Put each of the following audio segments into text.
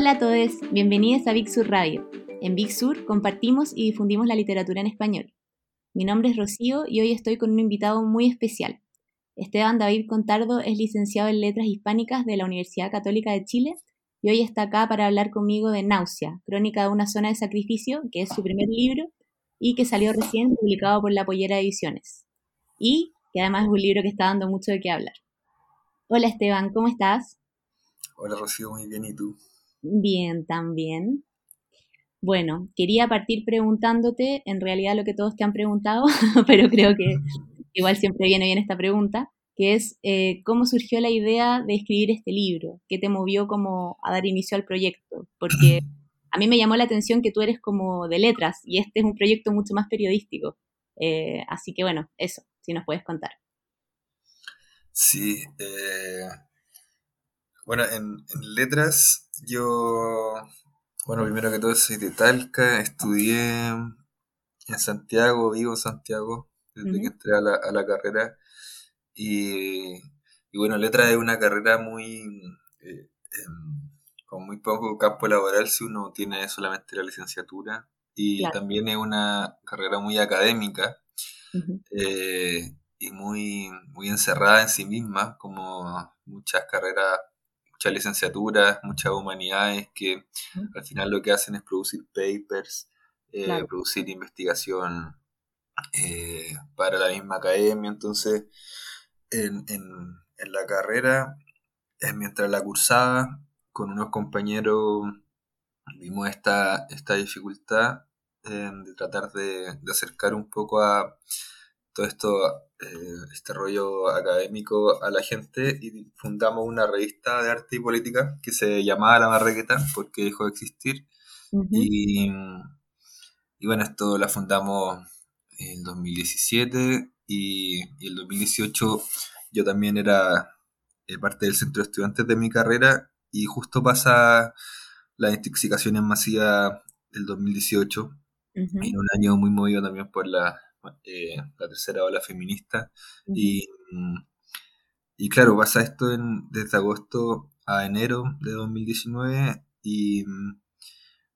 Hola a todos, bienvenidos a Big Sur Radio. En Big Sur compartimos y difundimos la literatura en español. Mi nombre es Rocío y hoy estoy con un invitado muy especial. Esteban David Contardo es licenciado en Letras Hispánicas de la Universidad Católica de Chile y hoy está acá para hablar conmigo de Náusea, Crónica de una zona de sacrificio, que es su primer libro y que salió recién publicado por la Pollera Ediciones. Y que además es un libro que está dando mucho de qué hablar. Hola Esteban, ¿cómo estás? Hola Rocío, muy bien, ¿y tú? Bien, también. Bueno, quería partir preguntándote, en realidad lo que todos te han preguntado, pero creo que igual siempre viene bien esta pregunta, que es eh, cómo surgió la idea de escribir este libro, qué te movió como a dar inicio al proyecto, porque a mí me llamó la atención que tú eres como de letras y este es un proyecto mucho más periodístico. Eh, así que bueno, eso, si nos puedes contar. Sí, eh, bueno, en, letras yo, bueno, primero que todo soy de Talca, estudié en Santiago, vivo en Santiago desde que entré a la, carrera. Y, bueno, letras es una carrera muy, eh, em, con muy poco campo laboral si uno tiene solamente la licenciatura. Y también es una carrera muy académica eh, y muy, muy encerrada en sí misma, como muchas carreras muchas licenciaturas, muchas humanidades que al final lo que hacen es producir papers, eh, producir investigación eh, para la misma academia. Entonces, en, la carrera, eh, mientras la cursaba, con unos compañeros vimos esta, esta dificultad de tratar de, de acercar un poco a todo esto eh, este rollo académico a la gente y fundamos una revista de arte y política que se llamaba La Marrequeta porque dejó de existir. y, bueno, esto la fundamos en 2017 y, y el 2018 yo también era eh, parte del centro de estudiantes de mi carrera y justo pasa la intoxicación en masiva del 2018 en un año muy movido también por la eh, la tercera ola feminista. y, y, claro, pasa esto en, desde agosto a enero de 2019 y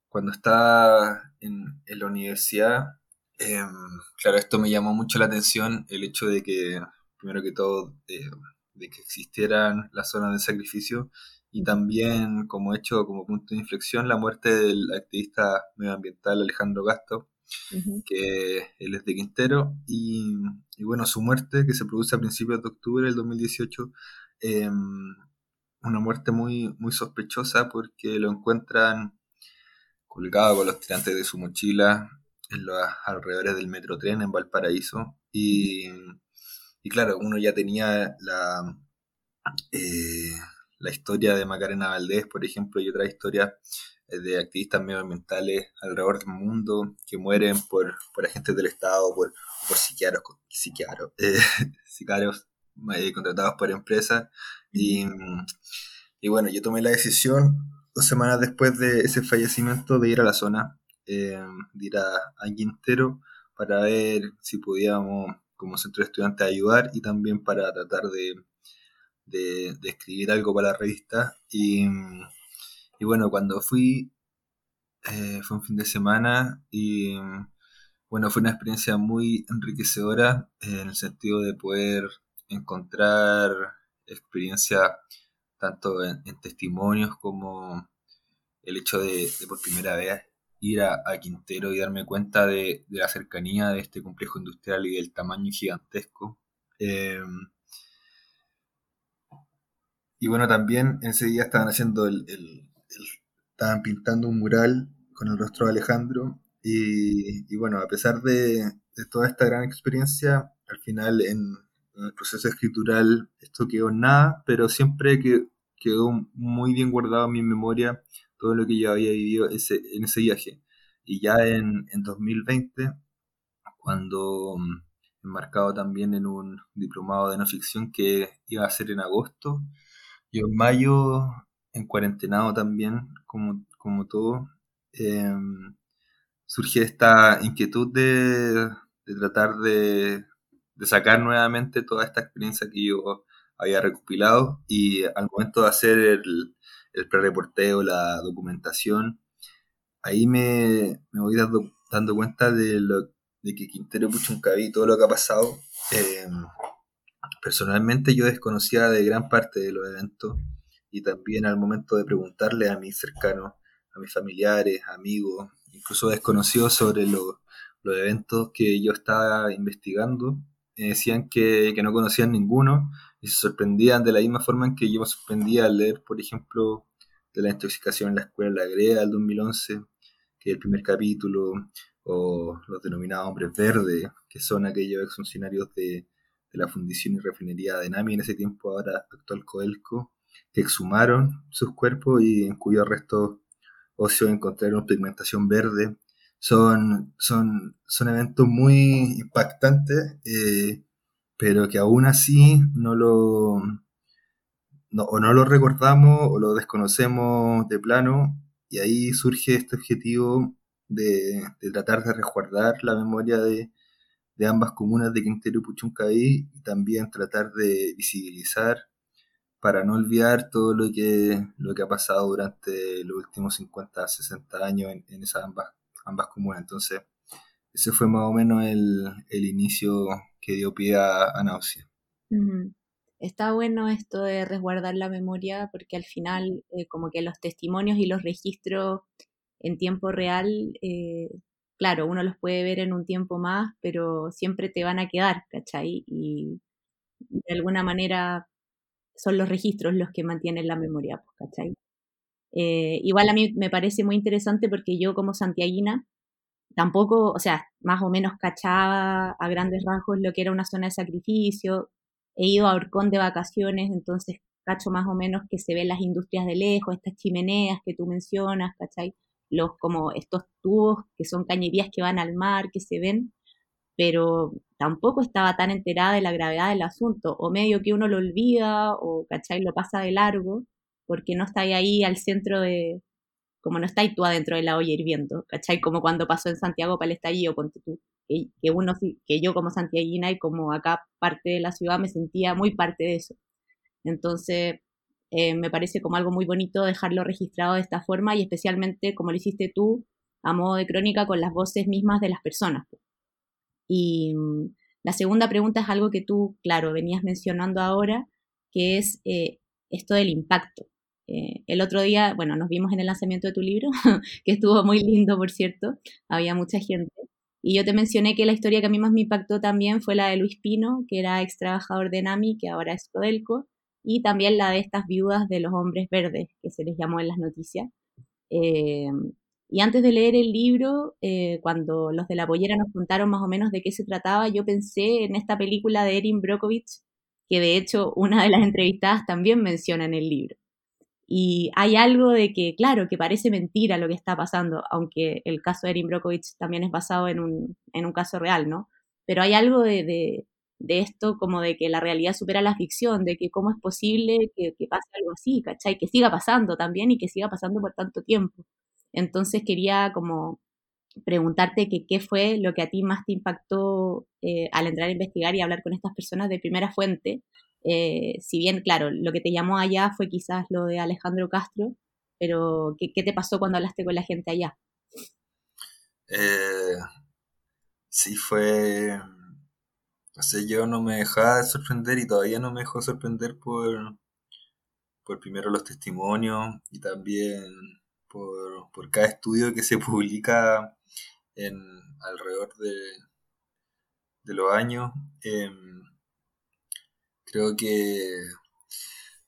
cuando estaba en, la universidad, em, claro, esto me llamó mucho la atención, el hecho de que, primero que todo, de que existieran las zonas de sacrificio y también como hecho, como punto de inflexión, la muerte del activista medioambiental Alejandro Gasto, que él es de Quintero, y, bueno, su muerte, que se produce a principios de octubre del 2018, em, una muerte muy, muy sospechosa porque lo encuentran colgado con los tirantes de su mochila en los alrededores del metro tren en Valparaíso, y, y claro, uno ya tenía la... Eh, la historia de Macarena Valdés, por ejemplo, y otra historia eh, de activistas medioambientales alrededor del mundo que mueren por, por agentes del Estado, por, por eh, sicarios eh, contratados por empresas. Y, y, bueno, yo tomé la decisión dos semanas después de ese fallecimiento de ir a la zona, de ir a, a Quintero para ver si podíamos como centro de estudiantes ayudar y también para tratar de, de, de escribir algo para la revista. Y, y bueno, cuando fui, eh, fue un fin de semana y bueno, fue una experiencia muy enriquecedora en el sentido de poder encontrar experiencia tanto en, testimonios como el hecho de, por primera vez ir a, Quintero y darme cuenta de, la cercanía de este complejo industrial y del tamaño gigantesco. Eh, y bueno, también en ese día estaban haciendo el, estaban pintando un mural con el rostro de Alejandro y, bueno, a pesar de, toda esta gran experiencia, al final en, el proceso escritural esto quedó nada, pero siempre que, quedó muy bien guardado en mi memoria todo lo que yo había vivido ese, en ese viaje. Y ya en, en 2020, cuando mm, enmarcado también en un diplomado de no ficción que iba a ser en agosto, yo en mayo en cuarentenado también, como, como todo, eh, surge esta inquietud de, tratar de, sacar nuevamente toda esta experiencia que yo había recopilado y al momento de hacer el, el pre-reporteo, la documentación, ahí me, voy dando, cuenta de, lo, de que Quintero Puchuncaví, todo lo que ha pasado, eh, personalmente yo desconocía de gran parte de los eventos y también al momento de preguntarle a mis cercanos, a mis familiares, amigos, incluso desconocidos sobre los eventos que yo estaba investigando, me decían que, que, no conocían ninguno y se sorprendían de la misma forma en que yo me sorprendía al leer, por ejemplo, de la intoxicación en la escuela La Greda del 2011, que es el primer capítulo, o los denominados hombres verdes, que son aquellos exfuncionarios de, de la fundición y refinería de Nami en ese tiempo, ahora actual Coelco, que exhumaron sus cuerpos y en cuyos restos óseos encontraron pigmentación verde. Son, son, son eventos muy impactantes, eh, pero que aún así no lo, no, o no lo recordamos o lo desconocemos de plano, y ahí surge este objetivo de, de tratar de resguardar la memoria de, de ambas comunas de Quintero y Puchuncaví y también tratar de visibilizar para no olvidar todo lo que, lo que ha pasado durante los últimos 50, 60 años en, esas ambas, ambas comunas. Entonces, ese fue más o menos el, inicio que dio pie a, a Náusea. Está bueno esto de resguardar la memoria porque al final eh, como que los testimonios y los registros en tiempo real eh, claro, uno los puede ver en un tiempo más, pero siempre te van a quedar, ¿cachai? Y de alguna manera son los registros los que mantienen la memoria, pues, ¿cachai? Eh, igual a mí me parece muy interesante porque yo como santiaguina tampoco, o sea, más o menos cachaba a grandes rasgos lo que era una zona de sacrificio, he ido a Orcón de vacaciones, entonces cacho más o menos que se ven las industrias de lejos, estas chimeneas que tú mencionas, ¿cachai? los como estos tubos que son cañerías que van al mar, que se ven, pero tampoco estaba tan enterada de la gravedad del asunto, o medio que uno lo olvida, o ¿cachai? lo pasa de largo, porque no está ahí al centro de, como no estáis tú adentro de la olla hirviendo, ¿cachai? Como cuando pasó en Santiago para el estallido, ponte tú, que, que, uno, que yo como santiaguina y como acá parte de la ciudad me sentía muy parte de eso. Entonces, eh, me parece como algo muy bonito dejarlo registrado de esta forma y especialmente como lo hiciste tú, a modo de crónica con las voces mismas de las personas. Y mm, la segunda pregunta es algo que tú, claro, venías mencionando ahora, que es eh, esto del impacto. Eh, el otro día, bueno, nos vimos en el lanzamiento de tu libro, que estuvo muy lindo, por cierto, había mucha gente. Y yo te mencioné que la historia que a mí más me impactó también fue la de Luis Pino, que era ex trabajador de NAMI, que ahora es Codelco, y también la de estas viudas de los hombres verdes, que se les llamó en las noticias. Eh, y antes de leer el libro, eh, cuando los de la pollera nos contaron más o menos de qué se trataba, yo pensé en esta película de Erin Brockovich, que de hecho una de las entrevistadas también menciona en el libro. Y hay algo de que, claro, que parece mentira lo que está pasando, aunque el caso de Erin Brockovich también es basado en un, en un caso real, ¿no? Pero hay algo de, de esto como de que la realidad supera la ficción, de que cómo es posible que, pase algo así, ¿cachai? Que siga pasando también y que siga pasando por tanto tiempo. Entonces quería como preguntarte que qué fue lo que a ti más te impactó eh, al entrar a investigar y hablar con estas personas de primera fuente. Eh, si bien, claro, lo que te llamó allá fue quizás lo de Alejandro Castro, pero ¿qué, te pasó cuando hablaste con la gente allá? Eh, sí, fue o sea, yo no me dejaba de sorprender y todavía no me dejo sorprender por, por primero los testimonios y también por, cada estudio que se publica en alrededor de, los años. Em, creo que,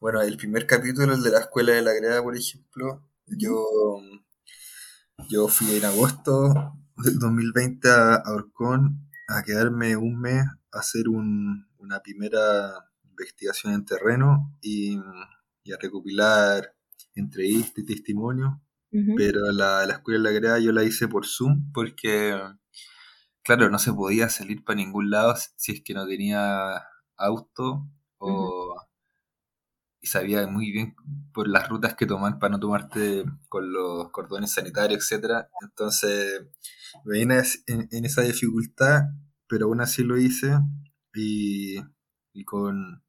bueno, el primer capítulo, el de la Escuela de la Greda, por ejemplo, yo, yo fui en agosto del 2020 a Orcón a quedarme un mes hacer una primera investigación en terreno y, a recopilar entrevistas y testimonios. Pero la, la escuela de la grada yo la hice por Zoom porque, claro, no se podía salir para ningún lado si es que no tenía auto o y sabía muy bien por las rutas que tomar para no tomarte con los cordones sanitarios, etcétera. Entonces me vine en esa dificultad pero aún así lo hice y, con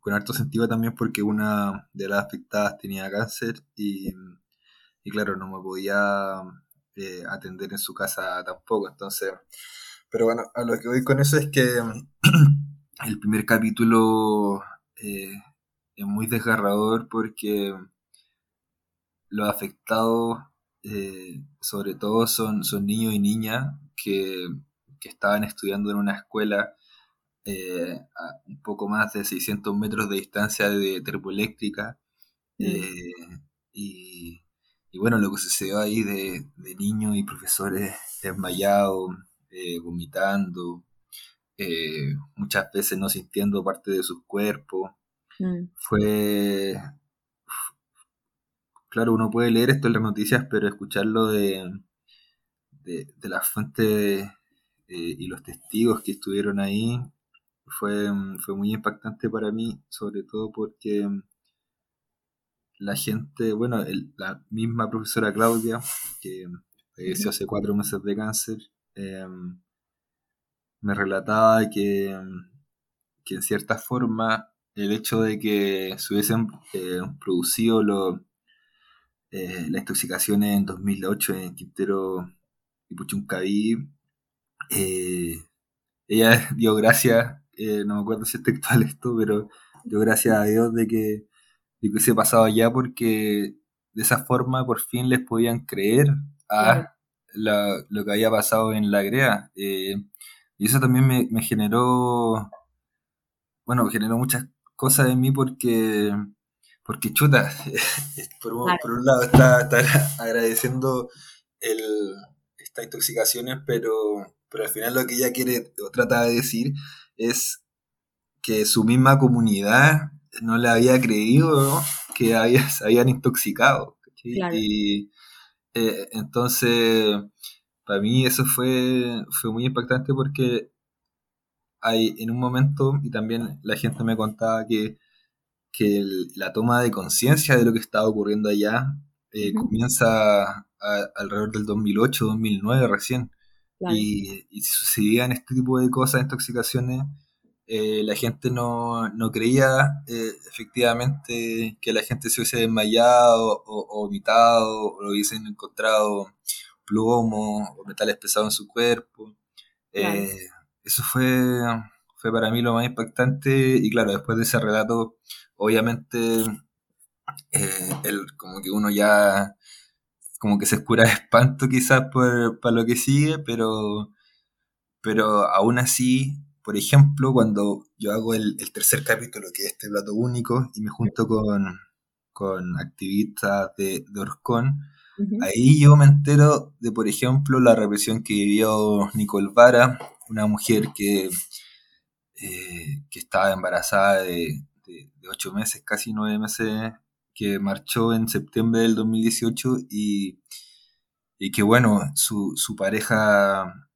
con harto sentido también porque una de las afectadas tenía cáncer y, y claro, no me podía eh, atender en su casa tampoco. Entonces, pero bueno, a lo que voy con eso es que el primer capítulo eh, es muy desgarrador porque los afectados, eh, sobre todo, son, son niños y niñas que, que estaban estudiando en una escuela a un poco más de 600 metros de distancia de termoeléctrica. Mm. Eh, y, bueno, lo que sucedió ahí de, niños y profesores desmayados, eh, vomitando, muchas veces no sintiendo parte de sus cuerpos, mm. fue... Claro, uno puede leer esto en las noticias, pero escucharlo de, de, de las fuentes y los testigos que estuvieron ahí fue, fue muy impactante para mí, sobre todo porque la gente, bueno, la misma profesora Claudia, que falleció hace cuatro meses de cáncer, em, me relataba que, que en cierta forma el hecho de que se hubiesen eh, producido lo, eh, las intoxicaciones en 2008 en Quintero y Puchuncaví, eh, ella dio gracias eh, no me acuerdo si es textual esto, pero yo gracias a Dios de que, de que se pasado allá porque de esa forma por fin les podían creer a lo que había pasado en la GREA. Eh, y eso también me, generó, bueno, generó muchas cosas en mí porque, porque chuta, por, un lado está, agradeciendo el, estas intoxicaciones, pero, pero al final lo que ella quiere o trata de decir es que su misma comunidad no le había creído que había, se habían intoxicado. Y eh, entonces, para mí eso fue, fue muy impactante porque hay en un momento, y también la gente me contaba que, que la toma de conciencia de lo que estaba ocurriendo allá eh, comienza alrededor del 2008, 2009 recién. Y, si sucedían este tipo de cosas, intoxicaciones, eh, la gente no, creía eh, efectivamente que la gente se hubiese desmayado o, vomitado o hubiesen encontrado plomo o metales pesados en su cuerpo. Eh, eso fue, fue para mí lo más impactante y claro, después de ese relato, obviamente, el, como que uno ya como que se escura de espanto quizás por, para lo que sigue, pero, pero aún así, por ejemplo, cuando yo hago el, tercer capítulo, que es este plato único, y me junto con, con activistas de, de Orcón, ahí yo me entero de, por ejemplo, la represión que vivió Nicole Vara, una mujer que, eh, que estaba embarazada de, de, de ocho meses, casi nueve meses que marchó en septiembre del 2018 y, y que bueno, su, su pareja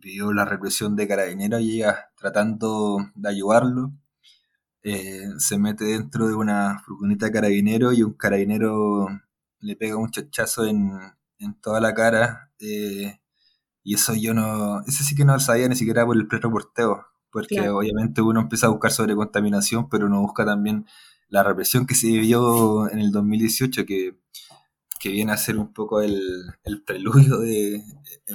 vivió la represión de carabineros y ella tratando de ayudarlo. Eh, se mete dentro de una furgoneta de carabinero y un carabinero le pega un chachazo en, en toda la cara. Eh, y eso yo no, ese sí que no lo sabía ni siquiera por el pre-reporteo, porque obviamente uno empieza a buscar sobre contaminación, pero uno busca también la represión que se vivió en el 2018, que, viene a ser un poco el, preludio de,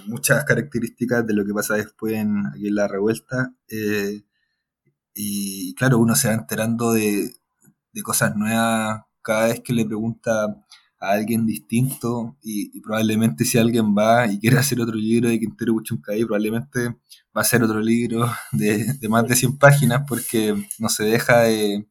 muchas características de lo que pasa después en, aquí en la revuelta. Eh, y claro, uno se va enterando de, cosas nuevas cada vez que le pregunta a alguien distinto y, probablemente si alguien va y quiere hacer otro libro de Quintero Buchuncay, probablemente va a ser otro libro de, de, más de 100 páginas porque no se deja de,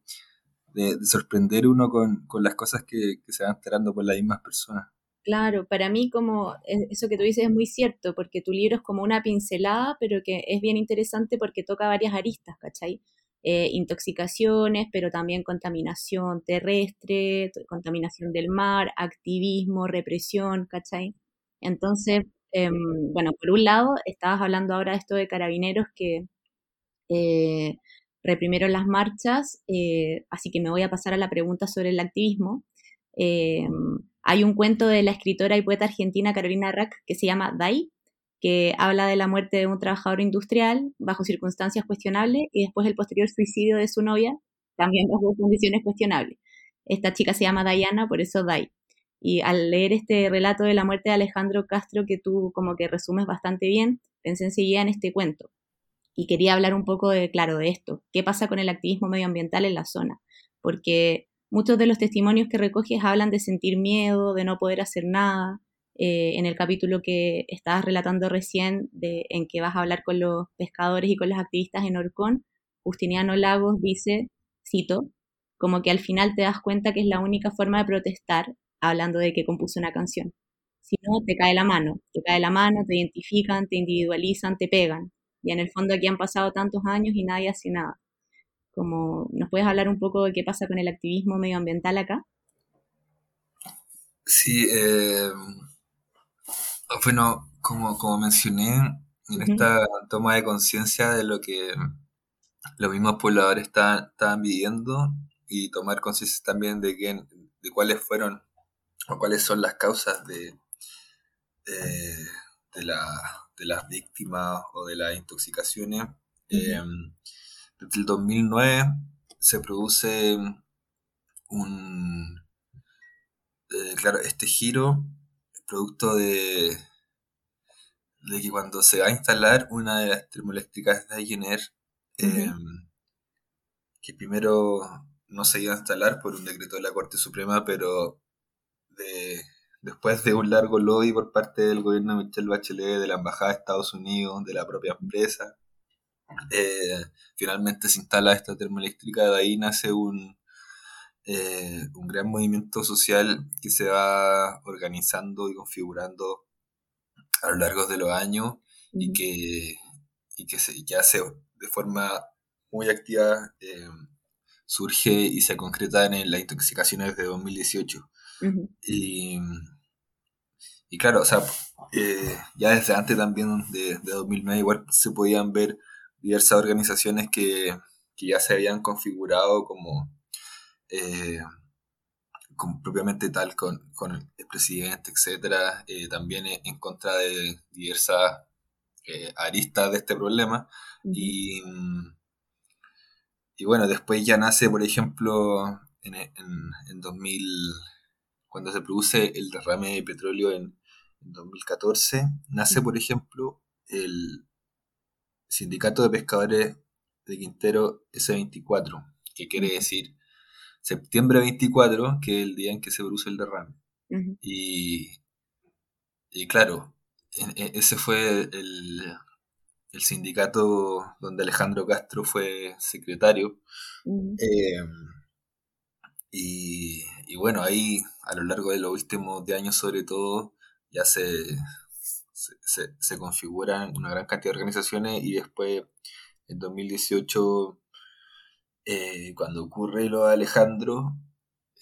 de, sorprender uno con, las cosas que, se van enterando por las mismas personas. Claro, para mí como e, eso que tú dices es muy cierto, porque tu libro es como una pincelada, pero que es bien interesante porque toca varias aristas, ¿cachai? Eh, intoxicaciones, pero también contaminación terrestre, contaminación del mar, activismo, represión, ¿cachai? Entonces, em, bueno, por un lado, estabas hablando ahora de esto de carabineros que eh, reprimieron las marchas, eh, así que me voy a pasar a la pregunta sobre el activismo. Eh, hay un cuento de la escritora y poeta argentina Carolina Rack que se llama Dai, que habla de la muerte de un trabajador industrial bajo circunstancias cuestionables y después el posterior suicidio de su novia, también bajo condiciones cuestionables. Esta chica se llama Diana, por eso Dai. Y al leer este relato de la muerte de Alejandro Castro, que tú como que resumes bastante bien, pensé enseguida en este cuento. Y quería hablar un poco de, claro, de esto. ¿Qué pasa con el activismo medioambiental en la zona? Porque muchos de los testimonios que recoges hablan de sentir miedo, de no poder hacer nada. Eh, en el capítulo que estabas relatando recién, en que vas a hablar con los pescadores y con los activistas en Orcón, Justiniano Lagos dice, cito, como que al final te das cuenta que es la única forma de protestar hablando de que compuso una canción. Si no, te cae la mano, te cae la mano, te identifican, te individualizan, te pegan. Y en el fondo aquí han pasado tantos años y nadie hace nada. Como, ¿Nos puedes hablar un poco de qué pasa con el activismo medioambiental acá? Sí, eh, bueno, como, como mencioné, en esta toma de conciencia de lo que los mismos pobladores estaban, estaban viviendo y tomar conciencia también de, que, de cuáles fueron o cuáles son las causas de, de, la, de las víctimas o de las intoxicaciones. Em, desde el 2009 se produce un, eh, claro, este giro producto de, de que cuando se va a instalar una de las termoeléctricas de Ayener, em, que primero no se iba a instalar por un decreto de la Corte Suprema, pero después de un largo lobby por parte del gobierno de Michelle Bachelet, de la Embajada de Estados Unidos, de la propia empresa, eh, finalmente se instala esta termoeléctrica, de ahí nace un, eh, un gran movimiento social que se va organizando y configurando a lo largo de los años y que, y que, se, que hace de forma muy activa eh, surge y se concreta en las intoxicaciones de 2018. Y, y, claro, o sea, eh, ya desde antes también de, de, 2009 igual se podían ver diversas organizaciones que, que ya se habían configurado como, eh, propiamente tal con, con, el presidente, etcétera, eh, también en contra de diversas aristas de este problema. Y y bueno, después ya nace, por ejemplo, en, en, 2000, cuando se produce el derrame de petróleo en, 2014, nace, por ejemplo, el Sindicato de Pescadores de Quintero S24, que quiere decir septiembre 24, que es el día en que se produce el derrame. y, y, claro, e, ese fue el, el sindicato donde Alejandro Castro fue secretario. Eh, y, bueno, ahí a lo largo de los últimos años sobre todo ya se, se, configuran una gran cantidad de organizaciones y después en 2018 eh, cuando ocurre lo de Alejandro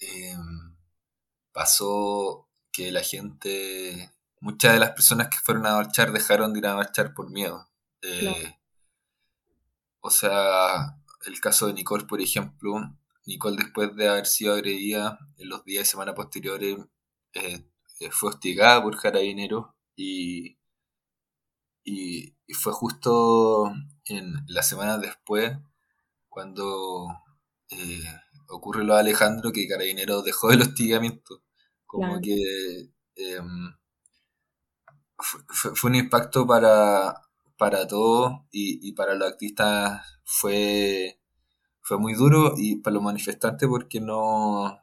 eh, pasó que la gente muchas de las personas que fueron a marchar dejaron de ir a marchar por miedo. Eh, o sea, el caso de Nicole, por ejemplo, Nicole después de haber sido agredida en los días de semana posteriores eh, eh, fue hostigada por carabineros y, y, fue justo en la semana después cuando ocurre lo de Alejandro que Carabineros dejó el hostigamiento. Como que em, fue, un impacto para, para todos y, para los activistas fue, fue muy duro y para los manifestantes porque no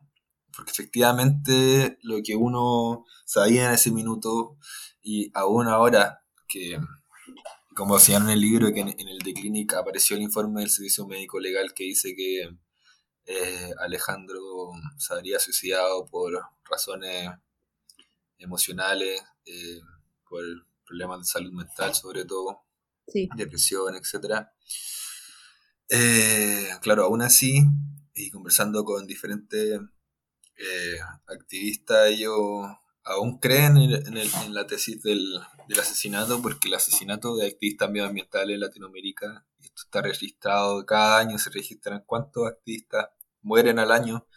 porque efectivamente lo que uno sabía en ese minuto y aún ahora que como decían en el libro que en, el de Clinic apareció el informe del servicio médico legal que dice que eh, Alejandro se habría suicidado por razones emocionales eh, por problemas de salud mental sobre todo depresión, etc. Eh, claro, aún así, y conversando con diferentes eh, activistas, ellos aún creen en, la tesis del, asesinato, porque el asesinato de activistas medioambientales en Latinoamérica, esto está registrado, cada año se registran cuántos activistas mueren al año,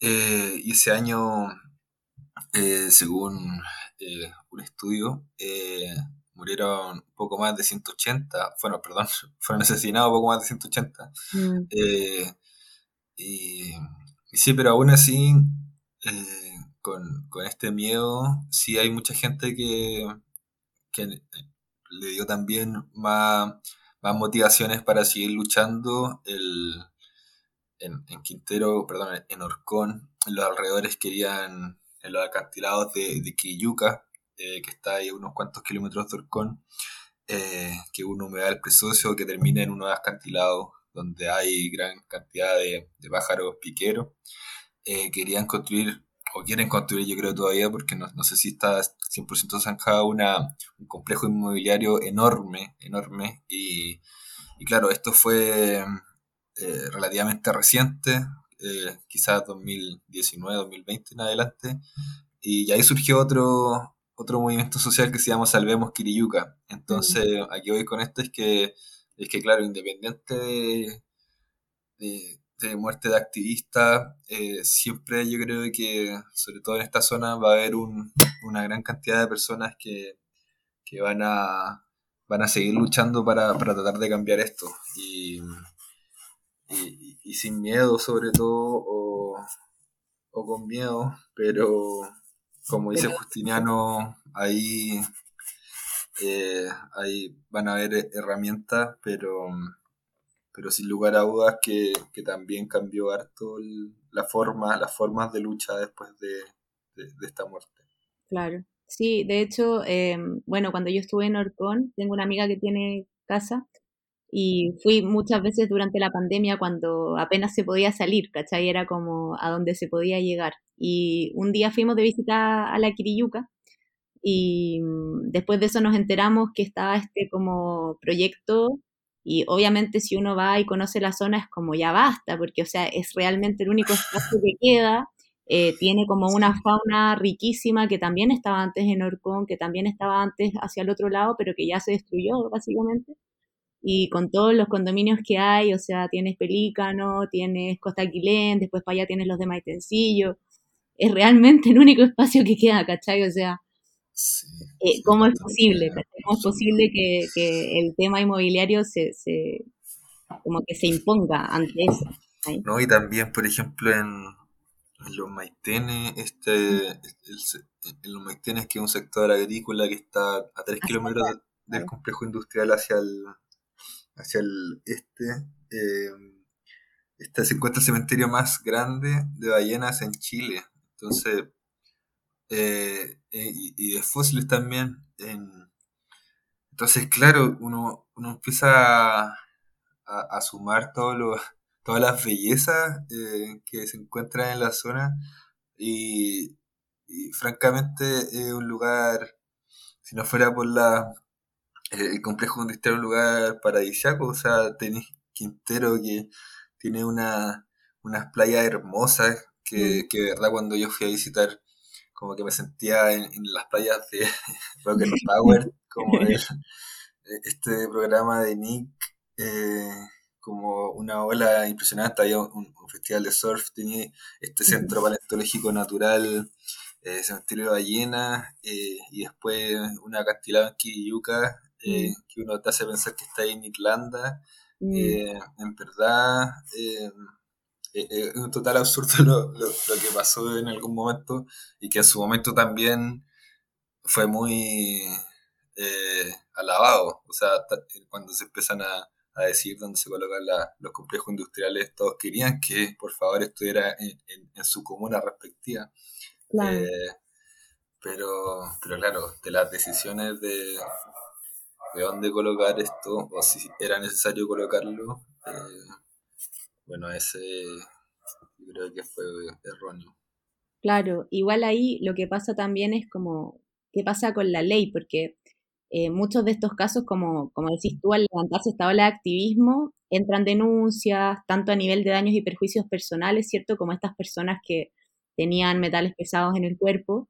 eh, y ese año, según un estudio, murieron poco más de 180, bueno, perdón, fueron asesinados poco más de 180. Mm. Eh, Y, sí, pero aún así, eh, con, este miedo, sí hay mucha gente que, que le dio también más, más motivaciones para seguir luchando. El, en, Quintero, perdón, en Orcón, en los alrededores querían, en los acantilados de, de Quilluca, eh, que está ahí a unos cuantos kilómetros de Orcón, eh, que un humedal precioso que termina en unos acantilados donde hay gran cantidad de, pájaros piqueros. Eh, querían construir, o quieren construir, yo creo todavía, porque no, sé si está 100% zanjado, una, un complejo inmobiliario enorme, enorme. Y, y claro, esto fue eh, relativamente reciente, eh, quizás 2019, 2020 en adelante, y ahí surgió otro, otro movimiento social que se llama Salvemos Kiriyuka. Entonces, aquí voy con esto es que, es que claro, independiente de, de, muerte de activistas, eh, siempre yo creo que, sobre todo en esta zona, va a haber una gran cantidad de personas que, que van a van a seguir luchando para, para tratar de cambiar esto. Y, y, sin miedo sobre todo o, con miedo, pero como dice Justiniano, ahí, eh, ahí van a haber herramientas, pero, pero sin lugar a dudas que, también cambió harto la forma, las formas de lucha después de, esta muerte. Claro, sí, de hecho, eh, bueno, cuando yo estuve en Orcón, tengo una amiga que tiene casa y fui muchas veces durante la pandemia cuando apenas se podía salir, ¿cachai? Era como a donde se podía llegar. Y un día fuimos de visita a la Quiriyuca y mm, después de eso nos enteramos que estaba este como proyecto y obviamente si uno va y conoce la zona es como ya basta, porque o sea, es realmente el único espacio que queda. Eh, tiene como una fauna riquísima que también estaba antes en Orcón, que también estaba antes hacia el otro lado, pero que ya se destruyó básicamente y con todos los condominios que hay, o sea, tienes Pelícano, tienes Costa Aquilén, después para allá tienes los de Maitencillo, es realmente el único espacio que queda, ¿cachai? O sea, eh, ¿cómo es posible? ¿Cómo es posible que, el tema inmobiliario se, se, como que se imponga ante eso? No, y también, por ejemplo, en, los Maitenes, este, en los Maitenes, que es un sector agrícola que está a tres kilómetros del complejo industrial hacia el, hacia el este, eh, este se encuentra el cementerio más grande de ballenas en Chile. Entonces, eh, eh, y, de fósiles también. entonces, claro, uno, uno empieza a, sumar todo todas las bellezas que se encuentran en la zona y, y francamente es un lugar, si no fuera por la el complejo industrial es un lugar paradisíaco, o sea, tenéis Quintero que tiene una, unas playas hermosas que, mm. que de verdad cuando yo fui a visitar como que me sentía en, las playas de Rock and Power, como este programa de Nick, eh, como una ola impresionante, había un, festival de surf, tenía este centro paleontológico natural, eh, cementerio de ballenas, eh, y después una acantilado en Kiriyuka, eh, mm. que uno te hace pensar que está en Irlanda. Mm. Eh, en verdad, eh, es un total absurdo lo, lo, que pasó en algún momento y que en su momento también fue muy alabado. O sea, cuando se empiezan a, a decir dónde se colocan los complejos industriales, todos querían que por favor estuviera en, en, su comuna respectiva. pero, pero claro, de las decisiones de, de dónde colocar esto, o si era necesario colocarlo, eh, bueno, ese creo que fue erróneo. Claro, igual ahí lo que pasa también es como, ¿qué pasa con la ley? Porque eh, muchos de estos casos, como, como decís tú, al levantarse esta ola de activismo, entran denuncias, tanto a nivel de daños y perjuicios personales, ¿cierto? Como estas personas que tenían metales pesados en el cuerpo,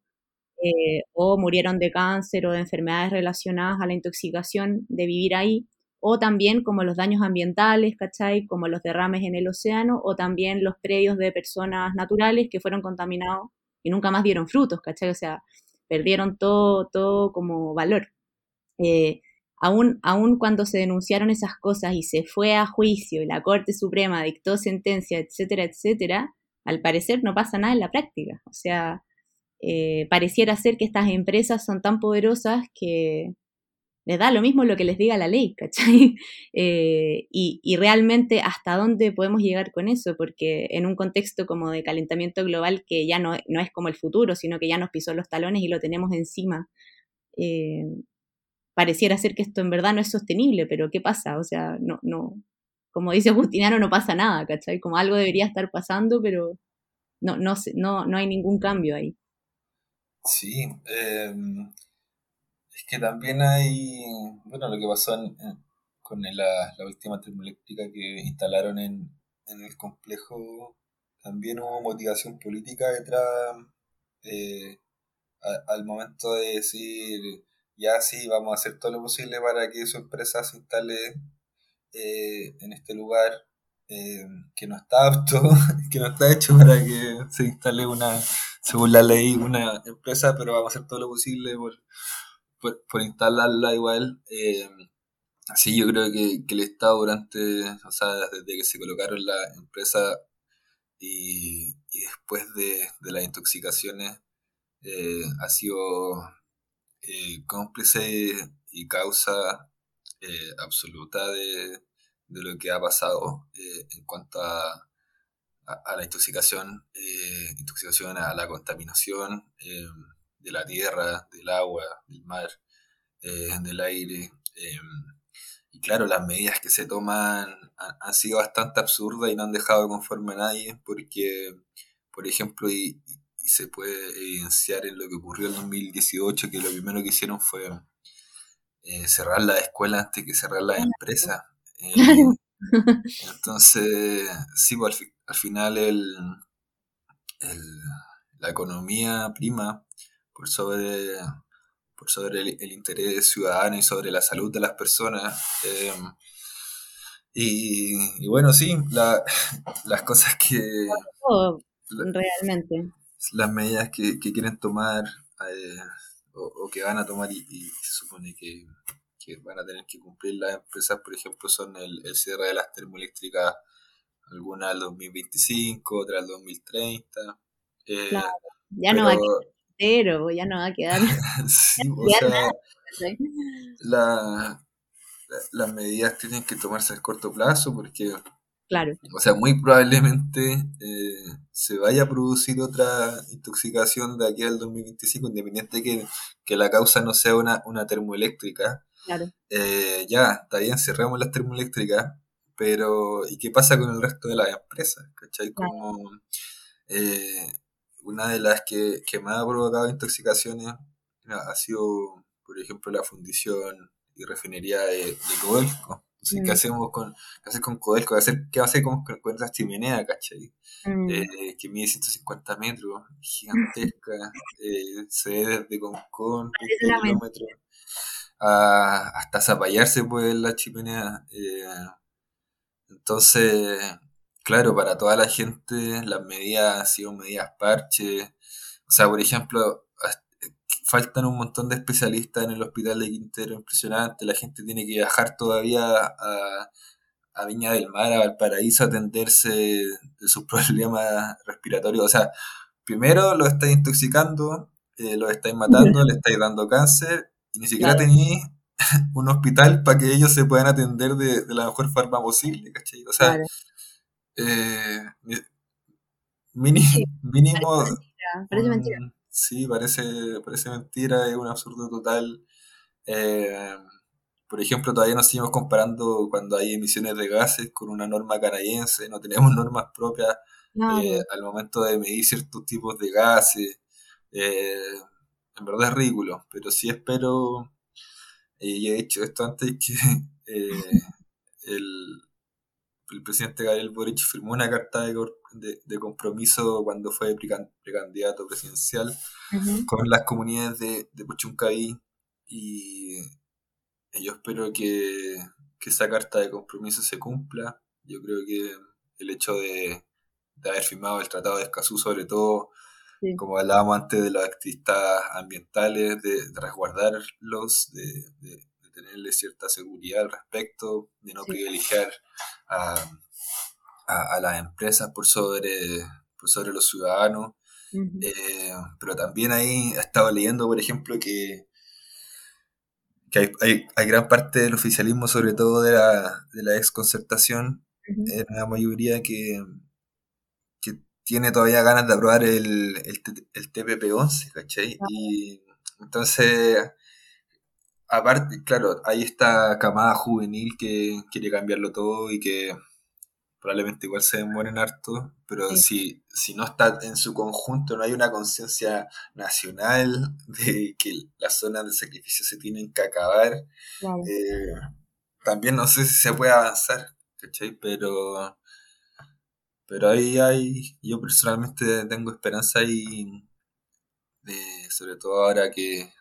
eh, o murieron de cáncer o de enfermedades relacionadas a la intoxicación de vivir ahí, o también como los daños ambientales, ¿cachai? Como los derrames en el océano, o también los predios de personas naturales que fueron contaminados y nunca más dieron frutos, ¿cachai? O sea, perdieron todo, todo como valor. Eh, aún, aún cuando se denunciaron esas cosas y se fue a juicio y la Corte Suprema dictó sentencia, etcétera, etcétera, al parecer no pasa nada en la práctica. O sea, eh, pareciera ser que estas empresas son tan poderosas que les da lo mismo lo que les diga la ley, ¿cachai? Eh, y, realmente hasta dónde podemos llegar con eso, porque en un contexto como de calentamiento global que ya no, no es como el futuro, sino que ya nos pisó los talones y lo tenemos encima, eh, pareciera ser que esto en verdad no es sostenible, pero ¿qué pasa? O sea, no, no, como dice Justiniano, no pasa nada, ¿cachai? Como algo debería estar pasando, pero no, no, no, no hay ningún cambio ahí. Sí, eh, es que también hay, bueno, lo que pasó con la, última termoeléctrica que instalaron en, el complejo, también hubo motivación política detrás eh, al momento de decir, ya sí, vamos a hacer todo lo posible para que su empresa se instale eh, en este lugar eh, que no está apto, que no está hecho para que se instale una, según la ley, una empresa, pero vamos a hacer todo lo posible por por, instalarla igual. Eh, así yo creo que, el Estado durante, o sea, desde que se colocaron la empresa y, después de, las intoxicaciones, eh, ha sido eh, cómplice y causa absoluta de, lo que ha pasado en cuanto a, a, la intoxicación, intoxicación a la contaminación de la tierra, del agua, del mar, eh, del aire. Y claro, las medidas que se toman han, sido bastante absurdas y no han dejado conforme a nadie, porque, por ejemplo, y, se puede evidenciar en lo que ocurrió en 2018, que lo primero que hicieron fue eh, cerrar la escuela antes que cerrar la empresa. Eh, entonces, sí, pues, al, final el, la economía prima por sobre, por sobre el, interés ciudadano y sobre la salud de las personas. Eh, y, bueno, sí, las cosas que... realmente. Las medidas que, quieren tomar eh, o, que van a tomar y, se supone que, van a tener que cumplir las empresas, por ejemplo, son el, cierre de las termoeléctricas, algunas al 2025, otras al 2030. Eh, ya no va a pero ya no va a quedar. sí, o sea, la, las medidas tienen que tomarse a corto plazo porque, claro. o sea, muy probablemente eh, se vaya a producir otra intoxicación de aquí al 2025, independiente de que, que la causa no sea una, una termoeléctrica. Claro. Eh, ya, está bien, cerramos las termoeléctricas, pero ¿y qué pasa con el resto de las empresas? ¿Cachai? Como, eh, una de las que, más ha provocado intoxicaciones ha sido, por ejemplo, la fundición y refinería de, de Codelco. ¿qué mm. hacemos con, qué con Codelco? ¿Qué, hacer con, con esa chimenea, cachai? Mm. Eh, que mide 150 metros, gigantesca, eh, se ve desde Concón, kilómetros, hasta Zapallarse puede la chimenea. Eh, entonces, claro, para toda la gente las medidas han sido medidas parche. O sea, por ejemplo, faltan un montón de especialistas en el hospital de Quintero, impresionante. La gente tiene que viajar todavía a, Viña del Mar, a Valparaíso, a atenderse de sus problemas respiratorios. O sea, primero los estáis intoxicando, eh, los estáis matando, le estáis dando cáncer y ni siquiera tenéis un hospital para que ellos se puedan atender de, la mejor forma posible, ¿cachai? O sea, eh, mínimo. Parece mentira. Sí, parece, parece mentira, es un absurdo total. Eh, por ejemplo, todavía nos seguimos comparando cuando hay emisiones de gases con una norma canadiense, no tenemos normas propias eh, al momento de medir ciertos tipos de gases. en verdad es ridículo, pero sí espero, y he dicho esto antes, que el, el presidente Gabriel Boric firmó una carta de, compromiso cuando fue precandidato presidencial con las comunidades de, de Puchuncaví y yo espero que, esa carta de compromiso se cumpla. Yo creo que el hecho de, haber firmado el Tratado de Escazú, sobre todo, como hablábamos antes de los activistas ambientales, de, resguardarlos, de, tenerle cierta seguridad al respecto, de no privilegiar a, a, las empresas por sobre, por sobre los ciudadanos. Eh, pero también ahí he estado leyendo, por ejemplo, que, que hay, hay, gran parte del oficialismo, sobre todo de la, de la exconcertación, en la mayoría que tiene todavía ganas de aprobar el, el, el TPP-11, ¿cachai? Y entonces, aparte, claro, hay esta camada juvenil que quiere cambiarlo todo y que probablemente igual se demoren harto, pero si, si no está en su conjunto, no hay una conciencia nacional de que las zonas de sacrificio se tienen que acabar, eh, también no sé si se puede avanzar, ¿cachai? Pero, pero ahí hay, yo personalmente tengo esperanza y sobre todo ahora que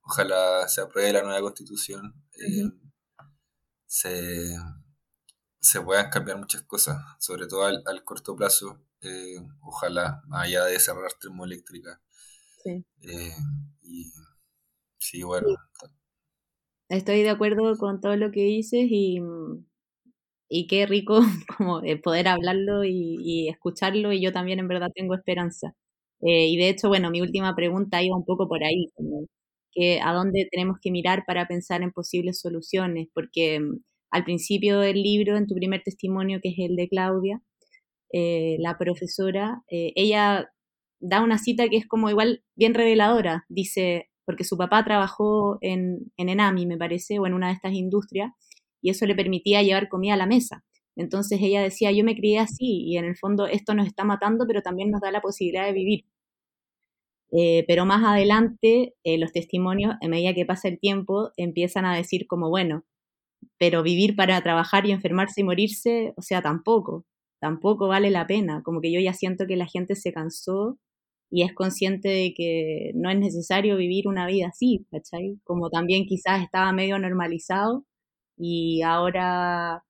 ojalá se apruebe la nueva constitución, eh, se se puedan cambiar muchas cosas, sobre todo al, corto plazo. Eh, ojalá, más allá de cerrar termoeléctrica. Sí. Eh, y sí, bueno. Estoy de acuerdo con todo lo que dices y, y qué rico como poder hablarlo y, escucharlo y yo también en verdad tengo esperanza. Eh, y de hecho, bueno, mi última pregunta iba un poco por ahí, como que a dónde tenemos que mirar para pensar en posibles soluciones, porque al principio del libro, en tu primer testimonio, que es el de Claudia, eh, la profesora, eh, ella da una cita que es como igual bien reveladora. Dice, porque su papá trabajó en, en Enami, me parece, o en una de estas industrias, y eso le permitía llevar comida a la mesa. Entonces ella decía, yo me crié así y en el fondo esto nos está matando, pero también nos da la posibilidad de vivir. Eh, pero más adelante, los testimonios, a medida que pasa el tiempo, empiezan a decir como, bueno, pero vivir para trabajar y enfermarse y morirse, o sea, tampoco, tampoco vale la pena. Como que yo ya siento que la gente se cansó y es consciente de que no es necesario vivir una vida así, ¿cachai? Como también quizás estaba medio normalizado y ahora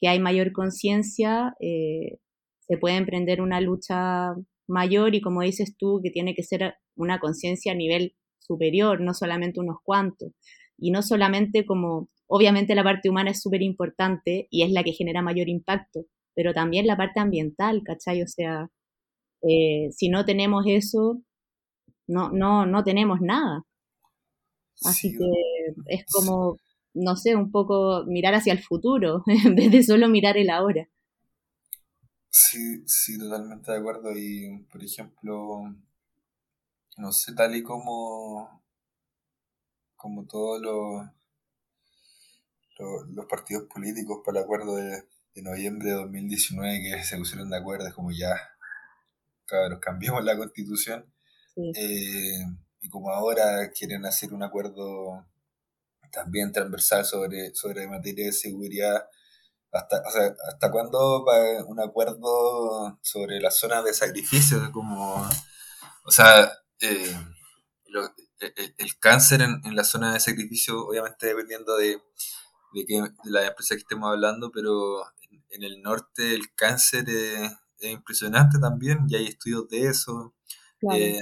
que hay mayor conciencia, eh, se puede emprender una lucha mayor y como dices tú, que tiene que ser una conciencia a nivel superior, no solamente unos cuantos. Y no solamente como Obviamente la parte humana es súper importante y es la que genera mayor impacto, pero también la parte ambiental, ¿cachai? O sea, eh, si no tenemos eso, no, no, no tenemos nada. Así que es como, no sé, un poco mirar hacia el futuro, en vez de solo mirar el ahora. Sí, sí, totalmente de acuerdo. Y, por ejemplo, no sé, tal y como, como todos los los partidos políticos para el acuerdo de, noviembre de 2019 que se pusieron de acuerdo, es como ya, cabros, cambiamos la constitución. Eh, y como ahora quieren hacer un acuerdo también transversal sobre, sobre materia de seguridad, ¿hasta, o sea, ¿hasta cuándo va un acuerdo sobre las zonas de sacrificio? Como, o sea, eh, el, cáncer en, en la zona de sacrificio, obviamente dependiendo de, de, que, de la empresa que estemos hablando, pero en, el norte el cáncer es, impresionante también, y hay estudios de eso. Eh,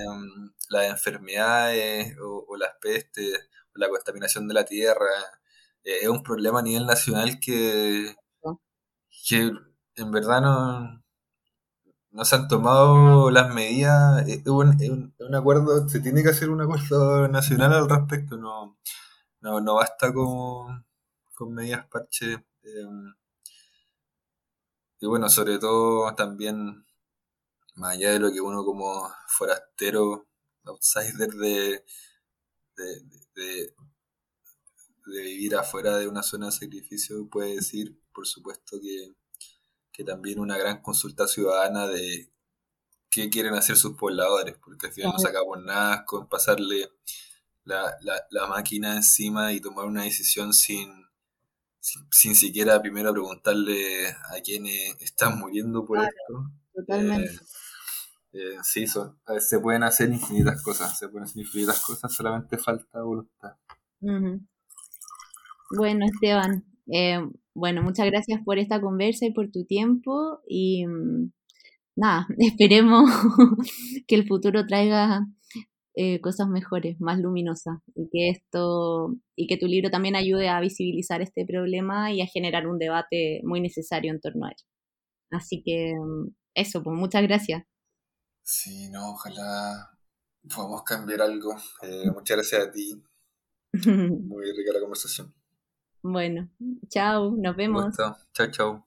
las enfermedades o, las pestes la contaminación de la tierra eh, es un problema a nivel nacional que, que en verdad no, no se han tomado las medidas. Es un, un, acuerdo, se tiene que hacer un acuerdo nacional al respecto, no, no, no basta con con medias parches. Em, y bueno, sobre todo también, más allá de lo que uno como forastero, outsider de, de, vivir afuera de una zona de sacrificio, puede decir, por supuesto, que, también una gran consulta ciudadana de qué quieren hacer sus pobladores, porque al final no sacamos nada con pasarle la, la máquina encima y tomar una decisión sin sin, siquiera primero preguntarle a quienes están muriendo por esto. Totalmente. Eh, eh, sí, son, se pueden hacer infinitas cosas, se pueden hacer infinitas cosas, solamente falta voluntad. Bueno, Esteban, eh, bueno, muchas gracias por esta conversa y por tu tiempo y mm, nada, esperemos que el futuro traiga eh, cosas mejores, más luminosas, y que esto, y que tu libro también ayude a visibilizar este problema y a generar un debate muy necesario en torno a él. Así que mm, eso, pues muchas gracias. Sí, no, ojalá podamos cambiar algo. Eh, muchas gracias a ti. Muy rica la conversación. Bueno, chao, nos vemos. Chao, chao.